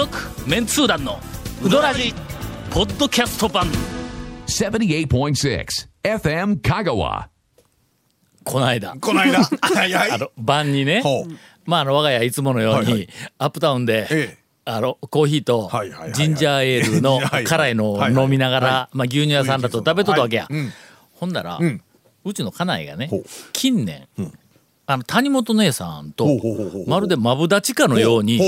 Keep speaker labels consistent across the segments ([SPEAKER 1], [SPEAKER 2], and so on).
[SPEAKER 1] 続メンツー団のウドラジポッドキャスト版。
[SPEAKER 2] 78.6 FM Kagawa.
[SPEAKER 1] この間。
[SPEAKER 3] この間。はい。は い
[SPEAKER 1] あの晩にね。
[SPEAKER 3] ほう。
[SPEAKER 1] まああの我が家いつものように、
[SPEAKER 3] はいはい。
[SPEAKER 1] アップタウンで、
[SPEAKER 3] ええ。
[SPEAKER 1] あのコーヒーと
[SPEAKER 3] はいはいはいはい。
[SPEAKER 1] ジンジャーエールの 辛いのを飲みながら、
[SPEAKER 3] は
[SPEAKER 1] まあ、牛乳屋さんだと食べとったわけや、
[SPEAKER 3] はい。うん。
[SPEAKER 1] ほんなら、
[SPEAKER 3] ん。
[SPEAKER 1] うちの家内がね
[SPEAKER 3] ほう。
[SPEAKER 1] 近年、あの谷本姉さんとまるでマブダチかのようにメ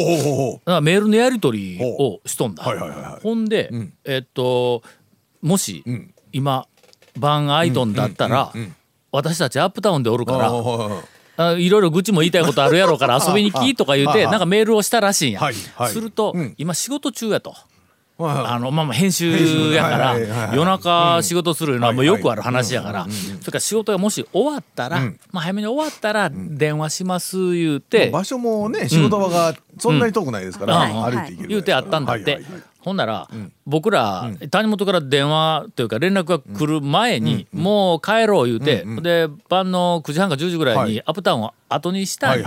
[SPEAKER 1] ールのやり取りをしとんだ。ほんで、えっともし、
[SPEAKER 3] ん。
[SPEAKER 1] 今晩アイドンだったら、私たちアップタウンでおるから、
[SPEAKER 3] い
[SPEAKER 1] ろいろ愚痴も言いたいことあるやろうから 遊びに来とか言うてなんかメールをしたらしいんや。すると、
[SPEAKER 3] うん。
[SPEAKER 1] 今仕事中やと。あのまあまあ編集やから夜中仕事するのはもうよくある話やから。
[SPEAKER 3] うん
[SPEAKER 1] それから仕事がもし終わったら
[SPEAKER 3] ん。
[SPEAKER 1] まあ早めに終わったら電話します言うて。
[SPEAKER 3] 場所もね仕事場がそんなに遠くないですから、
[SPEAKER 1] うん。
[SPEAKER 3] 歩いていける
[SPEAKER 1] 言うてあったんだって、ほんなら、僕ら、谷本から電話というか連絡が来る前に、もう帰ろう言うて、で晩の9時半か10時ぐらいに
[SPEAKER 3] はい。
[SPEAKER 1] アップタウンを後にしたん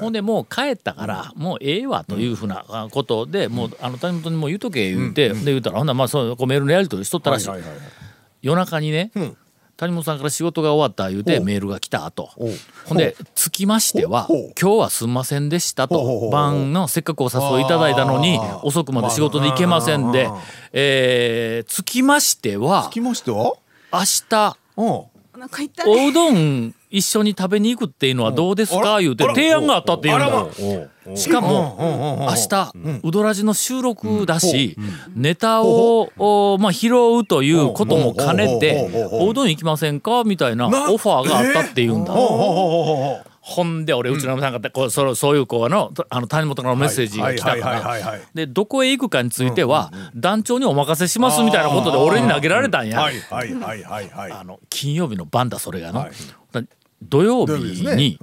[SPEAKER 1] ほんでもう帰ったから、もうええわというふうなことで、もうあの谷本にもう言うとけ言うて、で言うたらほんならまあそうこうメールのやり取りしとったらしい、夜中にね、
[SPEAKER 3] ん
[SPEAKER 1] 谷本さんから仕事が終わった言うてメールが来た後。
[SPEAKER 3] おう。
[SPEAKER 1] ほんでつきましては今日はすんませんでしたと晩のせっかくお誘いいただいたのに遅くまで仕事で行けませんで
[SPEAKER 3] まあ
[SPEAKER 1] えーつきましては
[SPEAKER 3] つきましては？
[SPEAKER 1] 明日
[SPEAKER 3] うん
[SPEAKER 4] なんか言ったね
[SPEAKER 1] おうどん一緒に食べに行くっていうのはどうです
[SPEAKER 3] あ
[SPEAKER 1] から言うて提案があったっていうん。だしかも明日ウドラジの収録だしネタをおまあ拾うということも兼ねておうどん行きませんか？みたいな
[SPEAKER 3] な
[SPEAKER 1] オファーがあったっていうんだ。
[SPEAKER 3] ほ
[SPEAKER 1] んで俺うちの嫁さんがこうそそういう子のあの谷本からのメッセージが来たから。
[SPEAKER 3] はい
[SPEAKER 1] でどこへ行くかについては団長にお任せしますみたいなことで俺に投げられたんや。金曜日の晩だそれがの、土曜
[SPEAKER 3] 日
[SPEAKER 1] に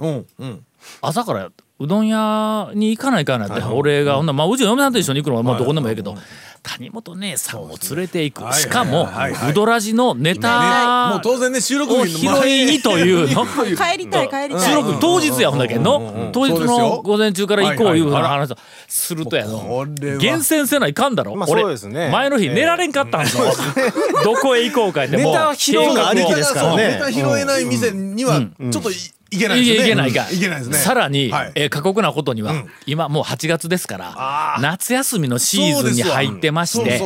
[SPEAKER 1] 朝からうどん屋に行かないかんなって俺がほんならまあうちの嫁さんと一緒に行くのはまあどこでもいいけど谷本姉さんを連れて行く。しかも
[SPEAKER 3] はいはいはいはい。う
[SPEAKER 1] どらじのネ
[SPEAKER 3] ね
[SPEAKER 1] タ
[SPEAKER 3] もう当然ね収録
[SPEAKER 1] を拾いにというの。
[SPEAKER 4] 帰りたい帰りたい。
[SPEAKER 1] 収録当日やほんだけんの。当日の午前中から行こういう話をするとやの。厳選せないかんだろ。
[SPEAKER 5] まあね。
[SPEAKER 1] 前の日寝られんかったんぞ。どこへ行こうかって。もう
[SPEAKER 5] ネタ拾うのありきですからね
[SPEAKER 3] ネタ拾えない店にはちょっといいけないですね。
[SPEAKER 1] いけないか。
[SPEAKER 3] いけないですね。
[SPEAKER 1] さらに、
[SPEAKER 3] はい。
[SPEAKER 1] えー過酷なことには、今もう8月ですから夏休みのシーズンに入ってまして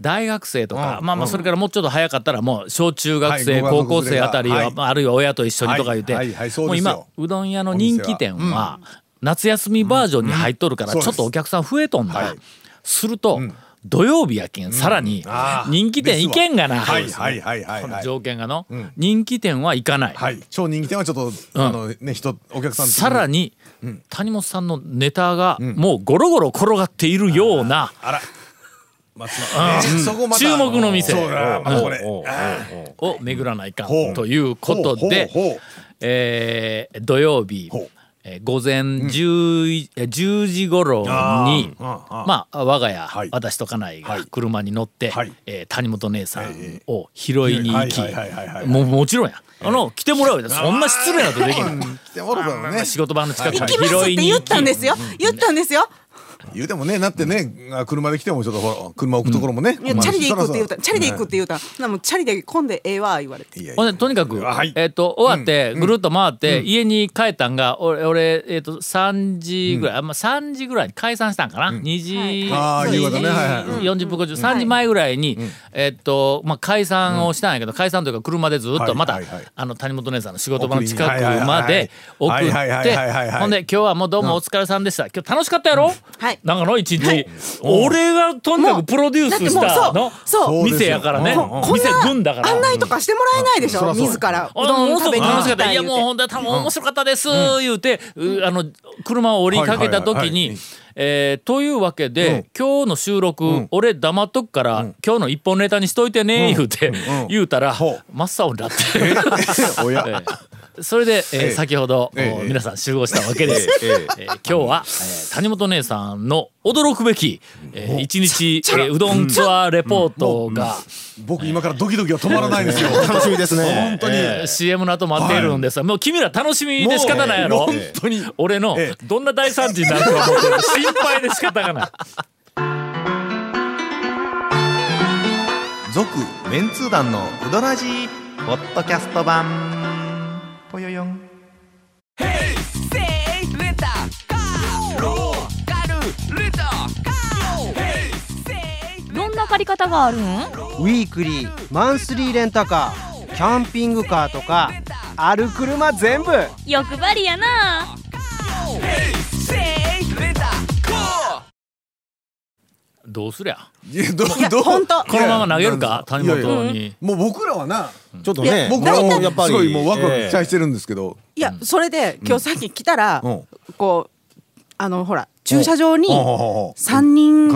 [SPEAKER 1] 大学生とか、
[SPEAKER 3] うん。
[SPEAKER 1] まあまあそれからもうちょっと早かったらもう小中学生、
[SPEAKER 3] はい
[SPEAKER 1] 高校生あたりは、
[SPEAKER 3] はい。
[SPEAKER 1] あるいは親と一緒にとか言って、もう今うどん屋の人気店は夏休みバージョンに入っとるから
[SPEAKER 3] うん
[SPEAKER 1] ちょっとお客さん増えとんだ、
[SPEAKER 3] はい。
[SPEAKER 1] すると、土曜日やけんさらに人気店行けんがな、
[SPEAKER 3] はいはいはいはい
[SPEAKER 1] この
[SPEAKER 3] はい
[SPEAKER 1] 条件がの、人気店は行かない、
[SPEAKER 3] はい。超人気店はちょっとあのね人お客さん
[SPEAKER 1] さらに、谷本さんのネタがもうゴロゴロ転がっているような、
[SPEAKER 3] あら。
[SPEAKER 1] 注目の店。を巡らないかということでえー土曜日えー午前 10, えー10時頃にまあ我が家、
[SPEAKER 3] はい。
[SPEAKER 1] 私と家内が
[SPEAKER 3] はい。
[SPEAKER 1] 車に乗って、
[SPEAKER 3] はい。
[SPEAKER 1] えー谷本姉さんを拾いに行きもうもちろんや。あの来てもらうよ。そんな失礼なことできない
[SPEAKER 3] 来てもらうからね
[SPEAKER 1] 仕事場の近く
[SPEAKER 4] 行
[SPEAKER 1] に
[SPEAKER 4] きますって言
[SPEAKER 1] 拾いに行き。
[SPEAKER 4] ったんですよ。言ったんですよ
[SPEAKER 3] 言うてもねなってねあ車で来てもちょっとほら車置くところもね
[SPEAKER 4] いやチャリで行くって言った
[SPEAKER 3] た
[SPEAKER 4] チャリで行くって言った。なもうチャリで混んでええわ言われて。
[SPEAKER 3] いやい
[SPEAKER 1] ほんでとにかく、
[SPEAKER 3] はい。
[SPEAKER 1] えっと終わってぐるっと回って、家に帰ったんが俺俺、えっと3時ぐらい、あまあ、3時ぐらいに解散したんかな、2時、
[SPEAKER 3] はい。はい
[SPEAKER 1] 40分50 3時前ぐらいに、えっとまあ、解散をしたんやけど、解散というか車でずっとまた、
[SPEAKER 3] はいはい。はい
[SPEAKER 1] あの谷本姉さんの仕事場の近くまで送って
[SPEAKER 3] はい
[SPEAKER 1] ほんで今日はもうどうもお疲れさんでした今日楽しかったやろ、
[SPEAKER 4] はい
[SPEAKER 1] なんかの一日、俺がとにかくプロデュースしたの
[SPEAKER 4] そうそう。
[SPEAKER 1] 店やからね。
[SPEAKER 3] こ
[SPEAKER 1] 店軍だから。
[SPEAKER 4] 案内とかしてもらえないでしょ？自ら。う
[SPEAKER 1] あ
[SPEAKER 4] どん食べに行
[SPEAKER 1] ったた。いやもうほんと多分面白かったです、言うて、うあの車を降りかけた時に
[SPEAKER 3] はいはいはいはい、
[SPEAKER 1] えーというわけで、今日の収録、俺黙っとくから、今日の一本ネタにしといてね、言うて、言うたら、
[SPEAKER 3] ほ
[SPEAKER 1] 真っ青になって。それで、えー、先ほど、
[SPEAKER 3] え
[SPEAKER 1] ー、皆さん集合したわけです。えー、えー、今日は、えー、谷本姉さんの驚くべき、えー、一日、えー、うどんツアーレポートが、うん、
[SPEAKER 3] 僕今からドキドキは止まらないですよ。
[SPEAKER 5] 楽しみですね。
[SPEAKER 3] 本当に、
[SPEAKER 1] えー、CM の後待っているんです。が、はい、もう君ら楽しみで仕方ないやろ。
[SPEAKER 3] 本当に。
[SPEAKER 1] 俺の、どんな大惨事になるか心配で仕方がない。
[SPEAKER 6] 続メンツー団のうどらじポッドキャスト版。
[SPEAKER 7] 借り方があるん
[SPEAKER 5] ウィークリーマンスリーレンタカーキャンピングカーとかある車全部。
[SPEAKER 7] 欲張りやな。
[SPEAKER 1] どうすりゃ？
[SPEAKER 4] いや
[SPEAKER 3] どう
[SPEAKER 4] 本当。
[SPEAKER 1] このまま投げるか？谷
[SPEAKER 3] いやいや
[SPEAKER 1] 本に
[SPEAKER 3] もう僕らはな
[SPEAKER 5] ちょっとね
[SPEAKER 3] 僕らも
[SPEAKER 5] やっぱり
[SPEAKER 3] すごいもうワクワク期待
[SPEAKER 5] え
[SPEAKER 3] してるんですけど。
[SPEAKER 4] いやそれで今日さっき来たら、
[SPEAKER 3] うん。
[SPEAKER 4] こうあのほら駐車場に
[SPEAKER 3] ほうほうほう
[SPEAKER 4] 3人、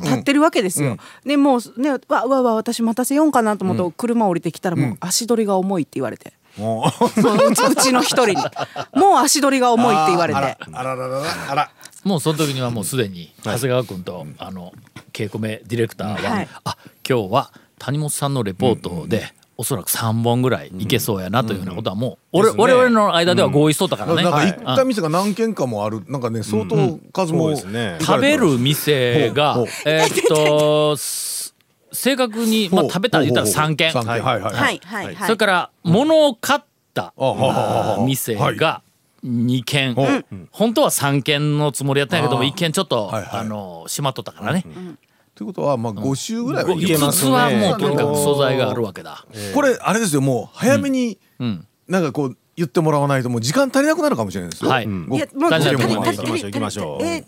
[SPEAKER 4] 立ってるわけですよ。でもうねわわわ私待たせようかなと思って、車降りてきたらもう足取りが重いって言われて、
[SPEAKER 3] もう
[SPEAKER 4] そのうちうちの一人に。もう足取りが重いって言われ
[SPEAKER 3] あ
[SPEAKER 4] て
[SPEAKER 3] らあららららあら。
[SPEAKER 1] もうその時にはもうすでに長谷川君と、あの稽古目ディレクターは、
[SPEAKER 4] はい。
[SPEAKER 1] あ今日は谷本さんのレポートで、おそらく3本ぐらいいけそうやなというようなことはもう、俺
[SPEAKER 5] ね。
[SPEAKER 1] 我々の間では合意しとったからね。
[SPEAKER 3] なん行った店が何軒かもあるなんかね相当数も
[SPEAKER 5] そうですね。
[SPEAKER 1] 食べる店がえーっとす正確に、まあ、食べたら言ったら3軒。
[SPEAKER 3] 三軒。はい。はい
[SPEAKER 4] はいはい。はい、
[SPEAKER 1] それから物を買った店
[SPEAKER 3] はい。
[SPEAKER 1] が2軒、
[SPEAKER 3] ほう。
[SPEAKER 1] 本当は3軒のつもりやったんやけども
[SPEAKER 3] あー。
[SPEAKER 1] 1軒ちょっと、
[SPEAKER 3] はいはい。
[SPEAKER 1] あの閉まっとったからね、
[SPEAKER 3] ということはまあ5週ぐらいはいけ
[SPEAKER 1] 5
[SPEAKER 3] ます
[SPEAKER 1] つはもうとにかく素材があるわけだ。
[SPEAKER 3] これあれですよもう早めに
[SPEAKER 1] うん。
[SPEAKER 3] なんかこう言ってもらわないともう時間足りなくなるかもしれないですよ。
[SPEAKER 1] はい。
[SPEAKER 3] ご
[SPEAKER 4] いやもう
[SPEAKER 5] 行きましょう行きましょう
[SPEAKER 4] え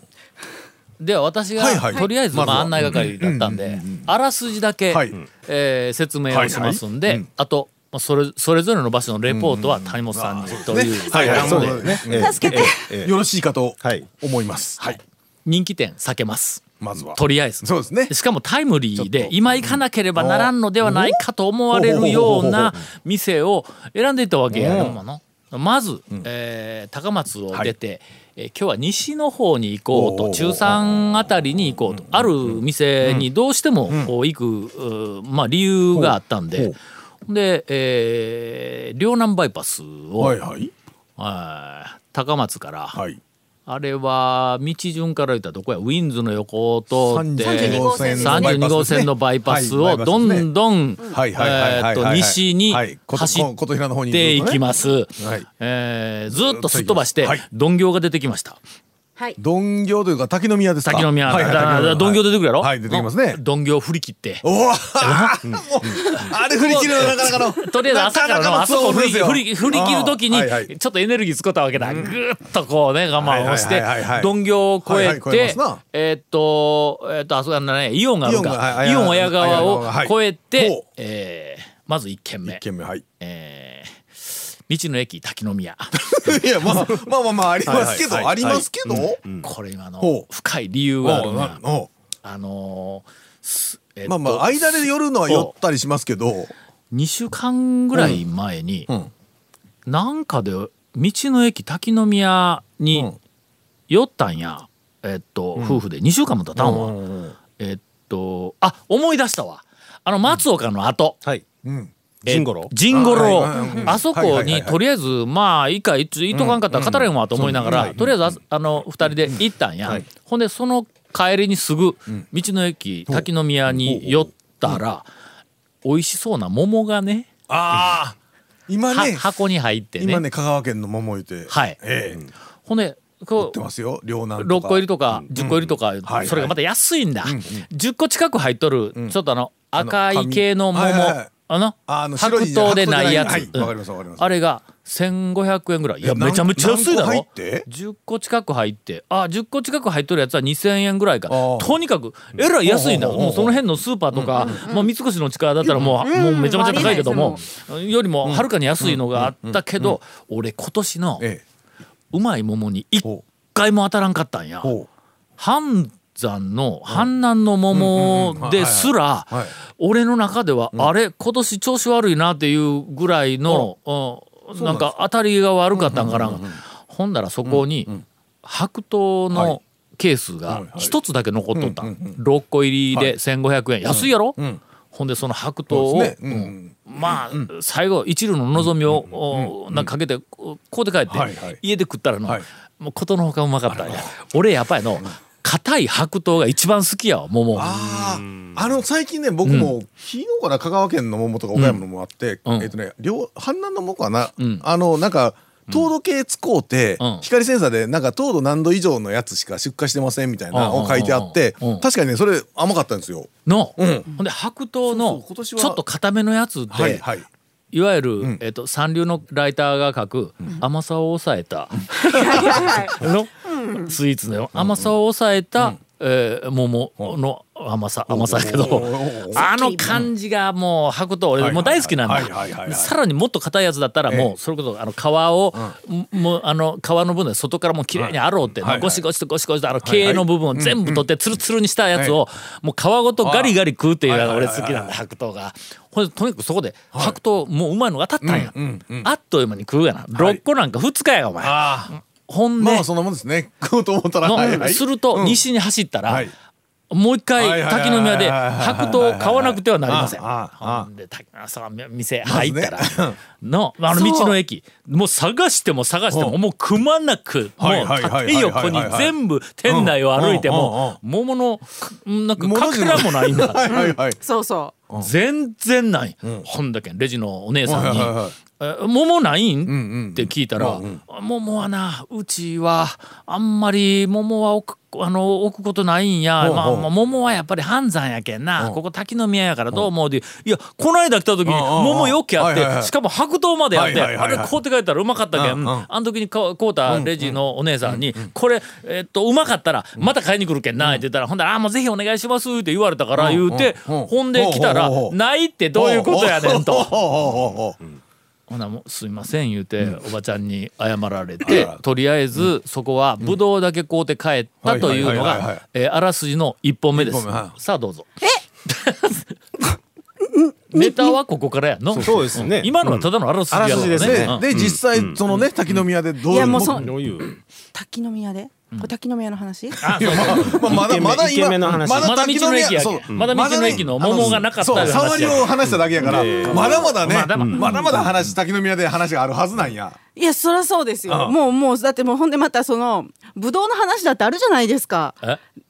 [SPEAKER 1] では私が、
[SPEAKER 3] はいはい
[SPEAKER 1] とりあえずまあ案内係だったんで、あらすじだけ、
[SPEAKER 3] はい
[SPEAKER 1] えー説明をしますんで、
[SPEAKER 3] はいはいうん
[SPEAKER 1] あとまあそれそれぞれの場所のレポートは谷本さんにという、
[SPEAKER 3] はいはい
[SPEAKER 5] そう
[SPEAKER 3] そう
[SPEAKER 5] ですね
[SPEAKER 3] ね
[SPEAKER 4] 助けて
[SPEAKER 5] ええ
[SPEAKER 3] よろしいかと
[SPEAKER 5] はい
[SPEAKER 3] 思いますはい
[SPEAKER 1] 人気店避けます。
[SPEAKER 3] まずは。
[SPEAKER 1] とりあえず。
[SPEAKER 3] そうですね。
[SPEAKER 1] しかもタイムリーで今行かなければならんのではないかと思われるような店を選んでいったわけや。でものまず、えー高松を出て、えー今日は西の方に行こうと。中山あたりに行こうと。ある店にどうしても行く、うーまあ、理由があったんで。で、えー両南バイパスを、
[SPEAKER 3] はいはい。
[SPEAKER 1] はい高松から、
[SPEAKER 3] はい
[SPEAKER 1] あれは道順から言ったらどこや？ウィンズの横を通って
[SPEAKER 3] 32号線の
[SPEAKER 1] 32号線のバイパス
[SPEAKER 3] はい
[SPEAKER 1] をどんどん西に走っていきます。
[SPEAKER 3] はい。
[SPEAKER 1] えーずっとすっ飛ばして
[SPEAKER 3] はい。
[SPEAKER 1] 鈍行が出てきました。
[SPEAKER 4] はい。
[SPEAKER 3] 鈍行というか滝の宮ですか？
[SPEAKER 1] 滝の宮。
[SPEAKER 3] はいはい
[SPEAKER 1] 鈍行出てくるやろ？
[SPEAKER 3] はい出てきますね。
[SPEAKER 1] 鈍行振り切って。
[SPEAKER 3] おおもうあれ振り切るのなかなかの。
[SPEAKER 1] とりあえず朝からのあそこ振り振り振り切る時に
[SPEAKER 3] あーはいはい。
[SPEAKER 1] ちょっとエネルギー使ったわけだ。ぐーっとこうね我慢をして
[SPEAKER 3] はいはいはいはい
[SPEAKER 1] 鈍行を越え
[SPEAKER 3] はいはい越え
[SPEAKER 1] て
[SPEAKER 3] ますな。
[SPEAKER 1] えーっとえーっとあそこなんだねイオンがある
[SPEAKER 3] イオンが
[SPEAKER 1] か
[SPEAKER 3] はい
[SPEAKER 1] イオン親川を
[SPEAKER 3] はい
[SPEAKER 1] 越え
[SPEAKER 3] ほ
[SPEAKER 1] て
[SPEAKER 3] う。
[SPEAKER 1] えーまず1軒目。
[SPEAKER 3] 一軒目はい。
[SPEAKER 1] えー道の駅滝の宮。
[SPEAKER 3] いやまあまあまあまあありますけど
[SPEAKER 5] はいはい
[SPEAKER 3] ありますけど。
[SPEAKER 1] これ今の深い理由があるあのーすえっ
[SPEAKER 3] まあまあ間で寄るのは寄ったりしますけど。
[SPEAKER 1] 2週間ぐらい前に、
[SPEAKER 3] うん。
[SPEAKER 1] なんかで道の駅滝の宮に
[SPEAKER 3] うん
[SPEAKER 1] 寄ったんや、えっと、夫婦で。2週間も経たんわ、えっとあ思い出したわ。あの松岡の後、
[SPEAKER 5] はい
[SPEAKER 3] うん。
[SPEAKER 1] え
[SPEAKER 5] ジンゴロ？
[SPEAKER 1] ジンゴロ。あそこにとりあえずまあいいかいついっとかんかったら語れんわと思いながら、とりあえずああの2人で行ったんや、
[SPEAKER 5] はい。
[SPEAKER 1] ほんでその帰りにすぐ道の駅滝の宮に寄ったら美味しそうな桃がね
[SPEAKER 3] ああ今
[SPEAKER 1] は
[SPEAKER 3] ね
[SPEAKER 1] 箱に入ってね。
[SPEAKER 3] 今ね香川県の桃言て
[SPEAKER 1] はい。
[SPEAKER 3] ええ。
[SPEAKER 1] ほんでこう
[SPEAKER 3] 売ってますよ両南
[SPEAKER 1] 6
[SPEAKER 3] とか。
[SPEAKER 1] 個入りとか10個入りとか、
[SPEAKER 3] はい
[SPEAKER 1] それがまた安いんだ、10個近く入っとる、ちょっとあの赤い系の桃
[SPEAKER 3] あの白
[SPEAKER 1] 桃でないやつ、
[SPEAKER 3] はい
[SPEAKER 1] うん
[SPEAKER 3] わかりますわかります。
[SPEAKER 1] あれが1500円ぐらい。いやめちゃめちゃ安いだろ。
[SPEAKER 3] って
[SPEAKER 1] ？10個近く入って。あ10個近く入っとるやつは2000円ぐらいか。とにかくえらい安いん。だもうその辺のスーパーとか、まあ、三越の力だったらもう,、もうめちゃめちゃ高いけども、よりもはるかに安いのがあったけど、俺今年の
[SPEAKER 3] え
[SPEAKER 1] うまい桃に一回も当たらんかったんや。半山の阪南の桃ですら俺の中ではあれ今年調子悪いなっていうぐらいのうん。なんか当たりが悪かったんかなほんだらそこに白桃のケースが一つだけ残っとった。6個入りで1500円。安いやろ？ほんでその白桃をまあ最後一縷の望みをおなんかかけてここうで帰って家で食ったらの
[SPEAKER 3] はい。
[SPEAKER 1] もうことのほかうまかった。んや俺やっぱりの硬い白桃が一番好きやわ桃。
[SPEAKER 3] あああの最近ね僕も昨日かな香川県の桃とか岡山のもあって、
[SPEAKER 1] うん。
[SPEAKER 3] えっとね両阪南の桃かな、
[SPEAKER 1] ん。
[SPEAKER 3] あのなんか糖度計使うて、
[SPEAKER 1] うん。
[SPEAKER 3] 光センサーでなんか糖度何度以上のやつしか出荷してませんみたいなを書いてあって
[SPEAKER 1] うん。うん。
[SPEAKER 3] 確かにねそれ甘かったんですよ。
[SPEAKER 1] の、
[SPEAKER 3] うん。
[SPEAKER 1] ほんで白桃の
[SPEAKER 3] そう今年は
[SPEAKER 1] ちょっと固めのやつって、
[SPEAKER 3] はいはい。
[SPEAKER 1] いわゆる、えっと三流のライターが書く甘さを抑えた、のスイーツの甘さを抑えた、えー桃の甘さ甘さやけど あの感じがもう白桃俺もう大好きなんだ。さらにもっと硬いやつだったらもうそれこそあの皮をもうあの皮の部分で外からもう綺麗にあろうってゴシゴシとゴシゴシとあの毛の部分を全部取ってツルツルにしたやつをもう皮ごとガリガリ食うっていうのが俺好きなんだ。白桃が。ほんでとにかくそこで白桃もううまいのが当たったんや。あっという間に食うやな。6個なんか2日やがお前。
[SPEAKER 3] あ
[SPEAKER 1] ほんで、
[SPEAKER 3] まあそんなもんですね。食おうと思ったら。
[SPEAKER 1] の
[SPEAKER 3] はいはい。
[SPEAKER 1] すると西に走ったら、
[SPEAKER 3] はい。
[SPEAKER 1] もう一回滝宮で白桃を買わなくてはなりません。
[SPEAKER 3] あああ
[SPEAKER 1] ほんで滝そう店入ったら、
[SPEAKER 3] まずね。
[SPEAKER 1] のあの道の駅。もう探しても探してももうくまなくも
[SPEAKER 3] はいうはいはい
[SPEAKER 1] 縦横に全部店内を歩いても桃のくなんかかけらもないんだ。
[SPEAKER 3] はいはいはい。
[SPEAKER 4] そうそ
[SPEAKER 1] 全然ない、ほんだけんレジのお姉さんに
[SPEAKER 3] はいはいはい「
[SPEAKER 1] え桃ないん?」
[SPEAKER 3] ん
[SPEAKER 1] って聞いたら「桃はなうちはあんまり桃は置くあの置くことないんや、まあまあ、桃はやっぱり半山やけんな、ここ滝宮やからどう思う?」で「いやこの間来た時に桃よっけあって、
[SPEAKER 3] はいはいはい。
[SPEAKER 1] しかも白桃まであって、
[SPEAKER 3] はいはいはいはい。
[SPEAKER 1] あれ買うて帰ったらうまかったけん、
[SPEAKER 3] うんうん。
[SPEAKER 1] あの時に買うたレジのお姉さんに「これ、えっとうまかったらまた買いに来るけんな」って言ったら「ほんだらあもうぜひお願いします」って言われたから言うて、ほんで来たら
[SPEAKER 3] ほうほう。ほう「
[SPEAKER 1] ないってどういうことやねん」と。
[SPEAKER 3] ほ
[SPEAKER 1] なもうすいません言うて、おばちゃんに謝られてとりあえずそこはぶどうだけ買うて帰ったというのがえーあらすじの一本目です。さあどうぞ。ネタはここからやの？
[SPEAKER 5] そうですね。
[SPEAKER 1] 今のはただのあらすじやから
[SPEAKER 5] あらすじですね。
[SPEAKER 1] うん。
[SPEAKER 3] で実際そのね滝宮でどう
[SPEAKER 4] いやもうそ
[SPEAKER 5] どういう。
[SPEAKER 4] 滝宮で？これ滝宮の話？
[SPEAKER 1] あそうそう。
[SPEAKER 3] まあまだまだ
[SPEAKER 5] 一軒目の話。
[SPEAKER 1] まだ道の駅やまだ道の駅の桃がなかった
[SPEAKER 3] そう。触りを話しただけやからまだまだね
[SPEAKER 1] まだまだ
[SPEAKER 3] 話滝宮で話があるはずなんや。
[SPEAKER 4] いやそりゃそうですよ。
[SPEAKER 3] ああ。
[SPEAKER 4] もうもうだってもうほんでまたそのぶどうの話だってあるじゃないですか。
[SPEAKER 1] え
[SPEAKER 4] え？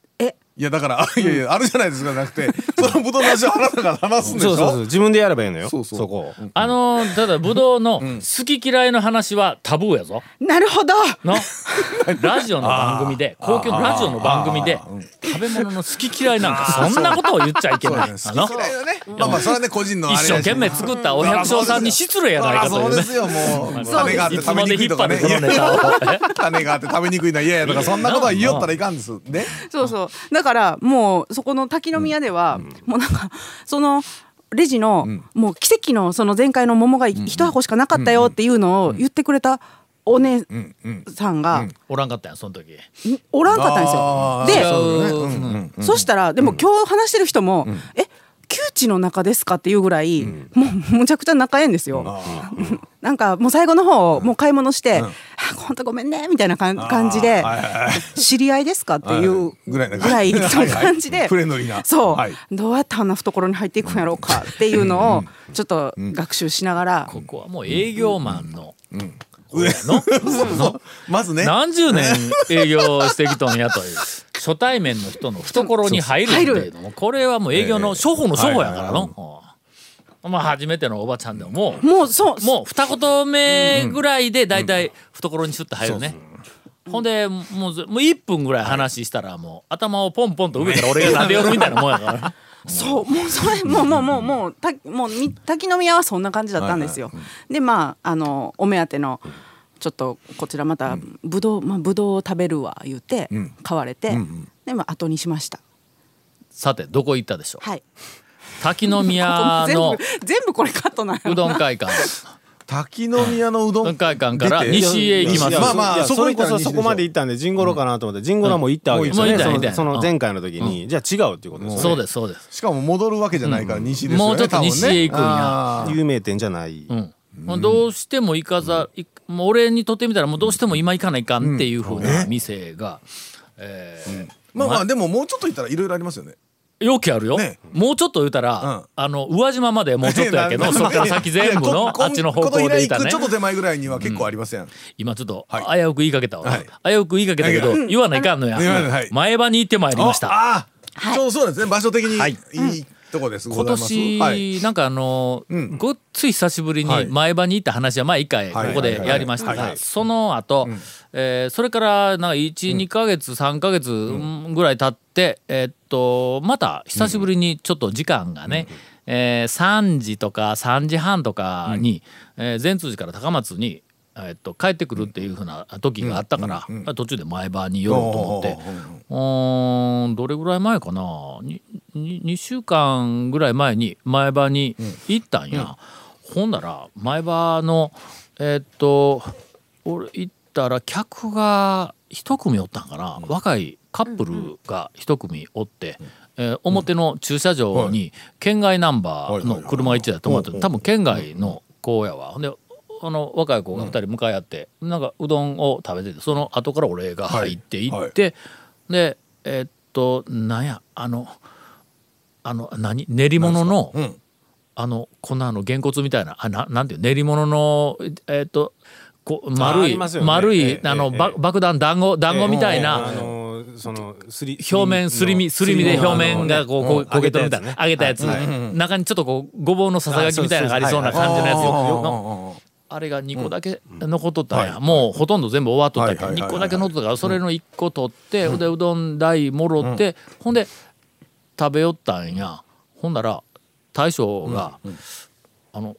[SPEAKER 3] いやだからあいやいやあるじゃないですかなくて そのぶどうの話をあなたが話すんでしょ？
[SPEAKER 5] そうそうそう自分でやればいいのよ。
[SPEAKER 3] そ
[SPEAKER 5] こ。
[SPEAKER 1] あのーただぶどうの好き嫌いの話はタブーやぞ。
[SPEAKER 4] なるほど。
[SPEAKER 1] の？ラジオの番組で公共のラジオの番組で食べ物の好き嫌いなんかそんなことを言っちゃいけない。
[SPEAKER 3] 好き嫌いはねまあまあそれはね個人の
[SPEAKER 1] 一生懸命作ったお百姓さんに失礼やないかというね
[SPEAKER 3] そうですよもう。種があって食べにくいとかね。種があって食べにくいのは嫌やとかそんなことは言いよったらいかんです。ね。
[SPEAKER 4] そうそうだからもうそこの滝宮では、もうなんかそのレジの、もう奇跡のその前回の桃が一箱しかなかったよっていうのを言ってくれたお姉さんが
[SPEAKER 1] おらんかったんやその時。
[SPEAKER 4] おらんかったんですよ。で、
[SPEAKER 3] そ
[SPEAKER 4] したらでも今日話してる人も「え窮地の中ですか?」っていうぐらい、もうむちゃくちゃ仲ええんですよ。なんかもう最後の方もう買い物して「あ本当ごめんね」みたいな感じで「知り合いですか?」っていう
[SPEAKER 3] ぐらいな
[SPEAKER 4] ぐらいそういう感じで
[SPEAKER 3] フレンドリーな
[SPEAKER 4] そう、
[SPEAKER 3] はい
[SPEAKER 4] どうやってあんな懐に入っていくんやろうかっていうのをちょっと学習しながら、
[SPEAKER 1] ここはもう営業マンのこれの？の
[SPEAKER 3] まずね。
[SPEAKER 1] 何十年営業してきとんやという。初対面の人の懐に入るっていうのもこれはもう営業の初歩の初歩やからの。うん。まあ初めてのおばちゃんでももう
[SPEAKER 4] もうそう。
[SPEAKER 1] もう二言目ぐらいで大体懐にシュッと入るね。ほんでもうずもう1分ぐらい話したらもう頭をポンポンと上から俺が撫でよるみたいなもんやから。
[SPEAKER 4] そうもうそれもうもうもうもうたもうみ滝宮はそんな感じだったんですよ。でまああのお目当てのちょっとこちらまたぶどうまあぶどうを食べるわ言って買われて、でまあ後にしました。
[SPEAKER 1] さてどこ行ったでしょう？
[SPEAKER 4] はい。
[SPEAKER 1] 滝宮
[SPEAKER 4] 全
[SPEAKER 1] の
[SPEAKER 4] 部全部これカットな
[SPEAKER 1] うどん会館
[SPEAKER 3] 滝宮のうど
[SPEAKER 1] うどん会館から西へ行きます。
[SPEAKER 3] まあまあそ
[SPEAKER 5] れこそそこまで行ったんでジンゴロかなと思ってジンゴロはもう行ったわけですよね。
[SPEAKER 1] もう行った行った。
[SPEAKER 5] そのその前回の時に。じゃあ違うっていうことです
[SPEAKER 1] そう
[SPEAKER 5] ね
[SPEAKER 1] ですそうです。
[SPEAKER 3] しかも戻るわけじゃないから西ですよね
[SPEAKER 1] もうちょっと西へ行くんや。
[SPEAKER 5] 有名店じゃない。
[SPEAKER 1] どうしても行かざ、う俺にとってみたらもうどうしても今行かないかんっていうふうな店が、えー。
[SPEAKER 3] まあまあでももうちょっと行ったらいろいろありますよね
[SPEAKER 1] よきあるよ、
[SPEAKER 3] ね。
[SPEAKER 1] もうちょっと言うたら、
[SPEAKER 3] うん。
[SPEAKER 1] あの宇和島までもうちょっとやけど そっから先全部のあっちの方向でいたね。
[SPEAKER 3] ちょっと手前ぐらいには結構ありません。
[SPEAKER 1] 今ちょっと
[SPEAKER 3] はい。
[SPEAKER 1] 危うく言いかけたわ、
[SPEAKER 3] はい。
[SPEAKER 1] 危うく言いかけたけど、言わないかんのや、前場に行ってまいりました。
[SPEAKER 3] ああちょうどそうですね。場所的に
[SPEAKER 1] はい。
[SPEAKER 3] いいとこですご
[SPEAKER 1] 今年、
[SPEAKER 3] はい。
[SPEAKER 1] なんかあの、
[SPEAKER 3] うん。
[SPEAKER 1] ごっつい久しぶりに
[SPEAKER 3] はい。
[SPEAKER 1] 前場に行った話はまあ一回こ
[SPEAKER 3] はい
[SPEAKER 1] こでやりました。がその後、えーそれからなんか12か月3か月ぐらい経って、えーっとまた久しぶりにちょっと時間がね、えー3時とか3時半とかに、えー善通寺から高松に、えーっと帰ってくるっていうふうな時があったから、途中で前場に寄ろうと思って。うーんどれぐらい前かな？にに 2, 週間ぐらい前に前場に行ったんや、ほんなら前場のえーっと俺行ったら客が一組おったんかな、若いカップルが一組おって、えー表の駐車場に県外ナンバーの車が1台止まってて多分県外の子やわ。ほんであの若い子が2人向かい合って、なんかうどんを食べててその後から俺が入っていって、でえーっとなんやあのあの何？練り物の、
[SPEAKER 3] うん。
[SPEAKER 1] あの粉のげんこつみたいなあななんていう練り物のえーっとこう丸い、
[SPEAKER 5] ね。
[SPEAKER 1] 丸い、
[SPEAKER 5] ええ
[SPEAKER 1] あの、
[SPEAKER 5] ええ
[SPEAKER 1] ば爆弾団子団子みたいな、
[SPEAKER 5] あのーそのすり
[SPEAKER 1] 表面すり身すり身で表面がこうこう焦げとるみたいな揚
[SPEAKER 5] 揚
[SPEAKER 1] げたやつ中にちょっとこうごぼうのささがきみたいなのがありそうな感じのやつのあれが2個だけ残っとったんや、もうほとんど全部終わっとったけど
[SPEAKER 3] はいはいはい
[SPEAKER 1] 2個だけ残っとったからそれの1個取って、でうどん代もろって、ほんで食べよったんや。ほんなら大将が「あの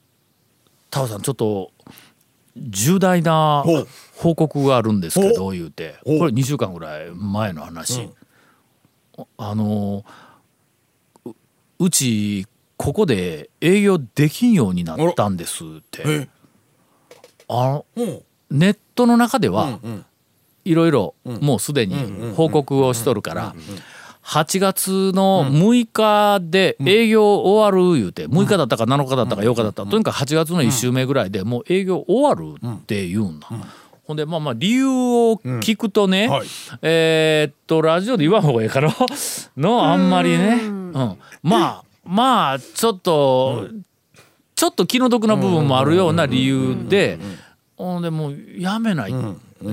[SPEAKER 1] タオさんちょっと重大な報告があるんですけど」言うて。これ2週間ぐらい前の話。あのううちここで営業できんようになったんですって。
[SPEAKER 3] え
[SPEAKER 1] あの
[SPEAKER 3] うん。
[SPEAKER 1] ネットの中では
[SPEAKER 3] うん
[SPEAKER 1] いろいろもうすでに報告をしとるから8月の6日で営業終わる言うて6日だったか7日だったか8日だったとにかく8月の1週目ぐらいでもう営業終わるって言うんだ。ほんでまあまあ理由を聞くとね、
[SPEAKER 3] はい。
[SPEAKER 1] えーっとラジオで言わん方がいいかな。のあんまりね、うん、まあまあちょっと、ちょっと気の毒な部分もあるような理由で、ほんでもうやめない、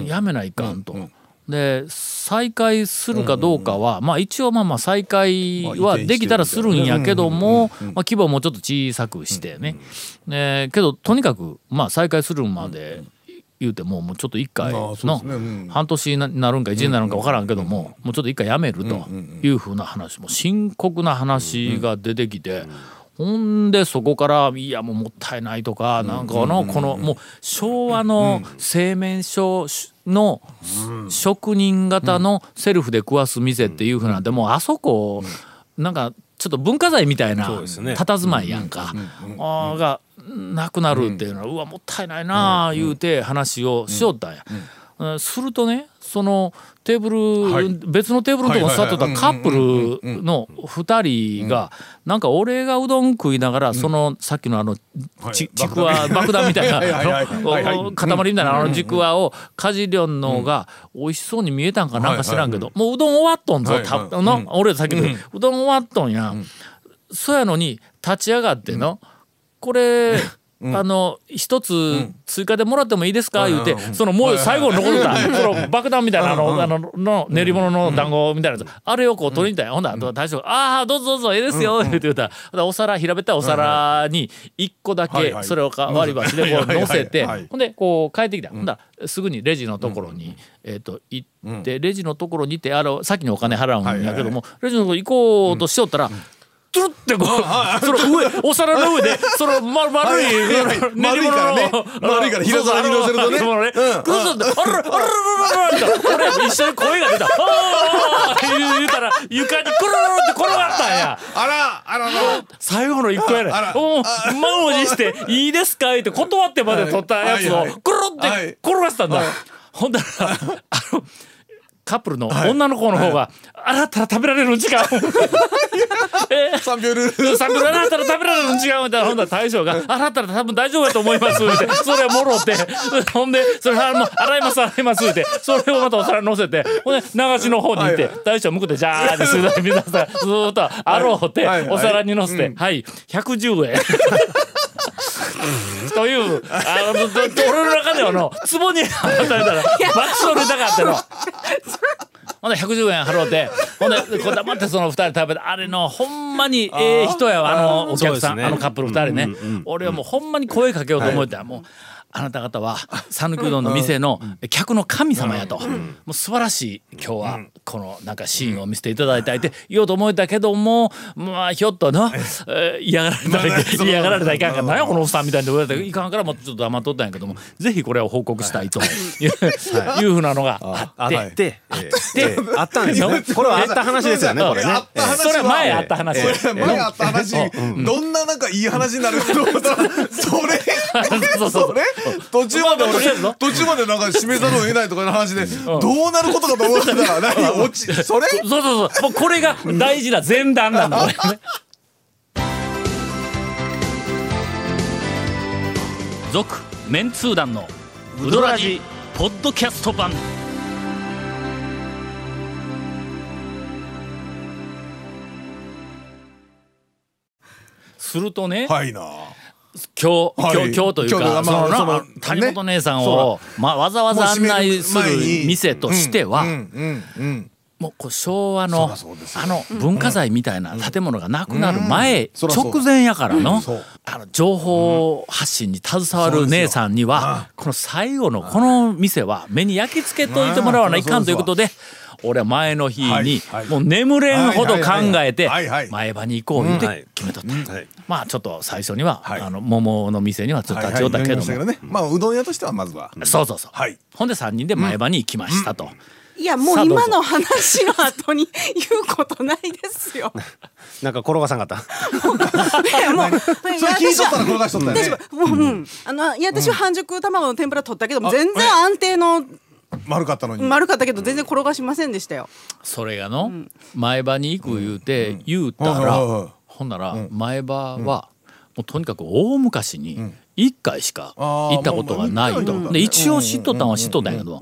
[SPEAKER 1] やめないかんと。で再開するかどうかは、まあ一応まあまあ再開はできたらするんやけども、まあ、規模もちょっと小さくしてね、ねけどとにかくまあ再開するまで言うてももうちょっと一回の半年になるんか1年になるんか分からんけども、もうちょっと一回やめるというふうな話も深刻な話が出てきて。ほんでそこからいやもうもったいないとかなんかのこのもう昭和の製麺所の職人型のセルフで食わす店っていうふうなん。でもうあそこなんかちょっと文化財みたいな佇まいやんか。がなくなるっていうのはうわもったいないなあ言うて話をしよったんや。うんするとねそのテーブル、別のテーブルのとこに座ってたカップルの2人がなんか俺がうどん食いながらそのさっきのあのちちくわ 爆弾みたいな塊みたいなあのちくわをかじりょんのが美味しそうに見えたんかなんか知らんけどもううどん終わっとんぞたの俺さっきのうどん終わっとんや。そやのに立ち上がってのこれ あの一つ追加でもらってもいいですか？言うてそのもう最後に残ったその爆弾みたいなあのあのの練り物の団子みたいなやつ。あれをこう取りに行ったんや。ほんなら大将が「ああどうぞどうぞええですよ」言うて言うたらお皿平べったいお皿に一個だけそれをか割り箸でこう乗せてほんでこう帰ってきた。ほんだらすぐにレジのところにえっと行ってレジのところに行ってあの先にお金払うんやけどもレジのところ行こうとしよったらつるってこう、その上、お皿の上で、その丸丸い、
[SPEAKER 3] 丸いからね。丸いから平皿に乗せるとね。
[SPEAKER 1] そうそうあらあらあらあらって、俺一緒に声が出た。あー言うたら、床にくるるって転がったんや。
[SPEAKER 3] あらあらら
[SPEAKER 1] 最後の一個やね。
[SPEAKER 3] あら。
[SPEAKER 1] お満を持して「いいですか?」って断ってまで取ったやつを
[SPEAKER 3] はいはい
[SPEAKER 1] くるって転がしたんだ、ほんだらあのカップルの女の子の方が「洗ったら食べられるん違う」え？
[SPEAKER 3] 三秒ルール。
[SPEAKER 1] サンドル。洗ったら食べられるの違うみたいなほんだら大将が「洗ったら多分大丈夫やと思います」ってそれをもろってほんで「それあもう洗います洗います」ってそれをまたお皿に乗せてほんで流しの方に行って大将向くてジャーってする水さんずーっとあろうってお皿に乗せて「はい110円」というあのどど俺の中ではの壺に当たれたら爆笑ネタがあっての。ほんで110円払うてほんでこう黙ってその二人食べてあれのほんまにええ人やわあのお客さん、あのカップル二人ね、俺はもうほんまに声かけようと思ってた、もうあなた方は讃岐うどんの店の客の神様やと、もう素晴らしい今日はこのなんかシーンを見せていただいたいって言おうと思えたけどもまあひょっとな、え。ー嫌がられたらい嫌がられたらいかんから何やこのおっさんみたいに言われたらいかんからもうちょっと黙っとったんやけどもぜひこれを報告したいとい。うふうなのがあ
[SPEAKER 8] あ
[SPEAKER 1] って。
[SPEAKER 8] あったんですよね。これはあった話ですよね、これね。
[SPEAKER 1] それは前あった話。
[SPEAKER 3] 前あった話、どんななんかいい話になるかと思ったら、それ
[SPEAKER 1] そうそう
[SPEAKER 3] それ途中まで途中までなんか締めざるを得ないとかの話で、どうなることかと思ったら、何落ち、それ？
[SPEAKER 1] そうそうそう。もうこれが大事な前段なんだ、これね。続、メンツー団のウドラジ、ポッドキャスト版。するとね、
[SPEAKER 3] はいな。
[SPEAKER 1] 今日、
[SPEAKER 3] はい。
[SPEAKER 1] 今日、今日というか、
[SPEAKER 3] まあ
[SPEAKER 1] その谷本姉さん
[SPEAKER 3] そ
[SPEAKER 1] を、まあ、わざわざ案内する店としては。もうこう昭和
[SPEAKER 3] そ
[SPEAKER 1] のあの文化財みたいな建物がなくなる前、直前やからのあの情報発信に携わる姉さんにはこの最後のこの店は目に焼き付けといてもらわないかんということで。俺は前の日
[SPEAKER 3] はい
[SPEAKER 1] に
[SPEAKER 3] はい。
[SPEAKER 1] もう眠れんほど考えて前場に行こう言う
[SPEAKER 8] はい。
[SPEAKER 1] て決めとった。
[SPEAKER 8] はい。
[SPEAKER 1] まあちょっと最初には
[SPEAKER 3] はい。
[SPEAKER 1] あの桃の店にはちょっと立ち寄ったけども。
[SPEAKER 3] はいはい言いましたけどね。まあうどん屋としてはまずは。
[SPEAKER 1] そうそうそう。
[SPEAKER 3] はい。
[SPEAKER 1] ほんで3人で前場に行きましたと。
[SPEAKER 4] いやもう今の話の後に言うことないですよ。
[SPEAKER 8] なんか転がさんかった？
[SPEAKER 4] いやもう
[SPEAKER 3] それ聞いとったら転がしとったよね。
[SPEAKER 4] 私は。もう、うん、あのいや私は半熟卵の天ぷら取ったけども全然安定の
[SPEAKER 3] 丸かったのに。
[SPEAKER 4] 丸かったけど全然転がしませんでしたよ。
[SPEAKER 1] それがの、前場に行く言うて、言うたら、ほんなら前場は、もうとにかく大昔に1回しか行ったことがない。と。で一応知っとったんは知っとったんやけど、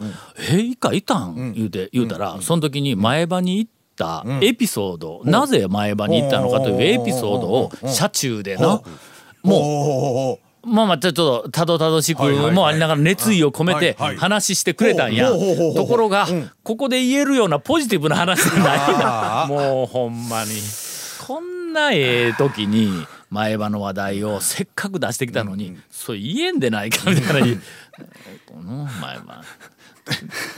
[SPEAKER 1] え1回行ったん？言うて言うたら、その時に前場に行ったエピソード、なぜ前場に行ったのかというエピソードを車中でな、
[SPEAKER 3] も
[SPEAKER 1] まあまあちょっとたどたどしくもありながら熱意を込めて話してくれたんや。ところがここで言えるようなポジティブな話じゃな。い
[SPEAKER 3] あ
[SPEAKER 1] なもうほんまに。こんなええ時に前場の話題をせっかく出してきたのにそれ言えんでないかみたいな。この前場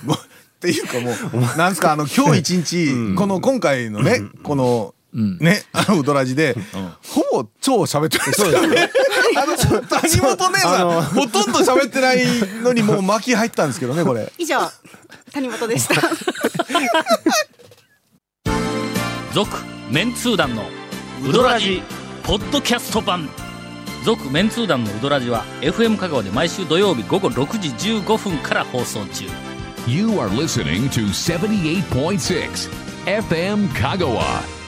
[SPEAKER 3] うもうっていうかもうなんですかあの今日一日この今回のねこのねあのうどらじでほぼ超喋ってましたよね。あの谷本姉さんほとんど喋ってないのにもう巻き入ったんですけどねこれ。
[SPEAKER 4] 以上谷本でした。
[SPEAKER 1] 続メンツー団のウドラジポッドキャスト版続メンツー団のウドラジは FM 香川で毎週土曜日午後6時15分から放送中
[SPEAKER 2] You are listening to 78.6 FM Kagawa.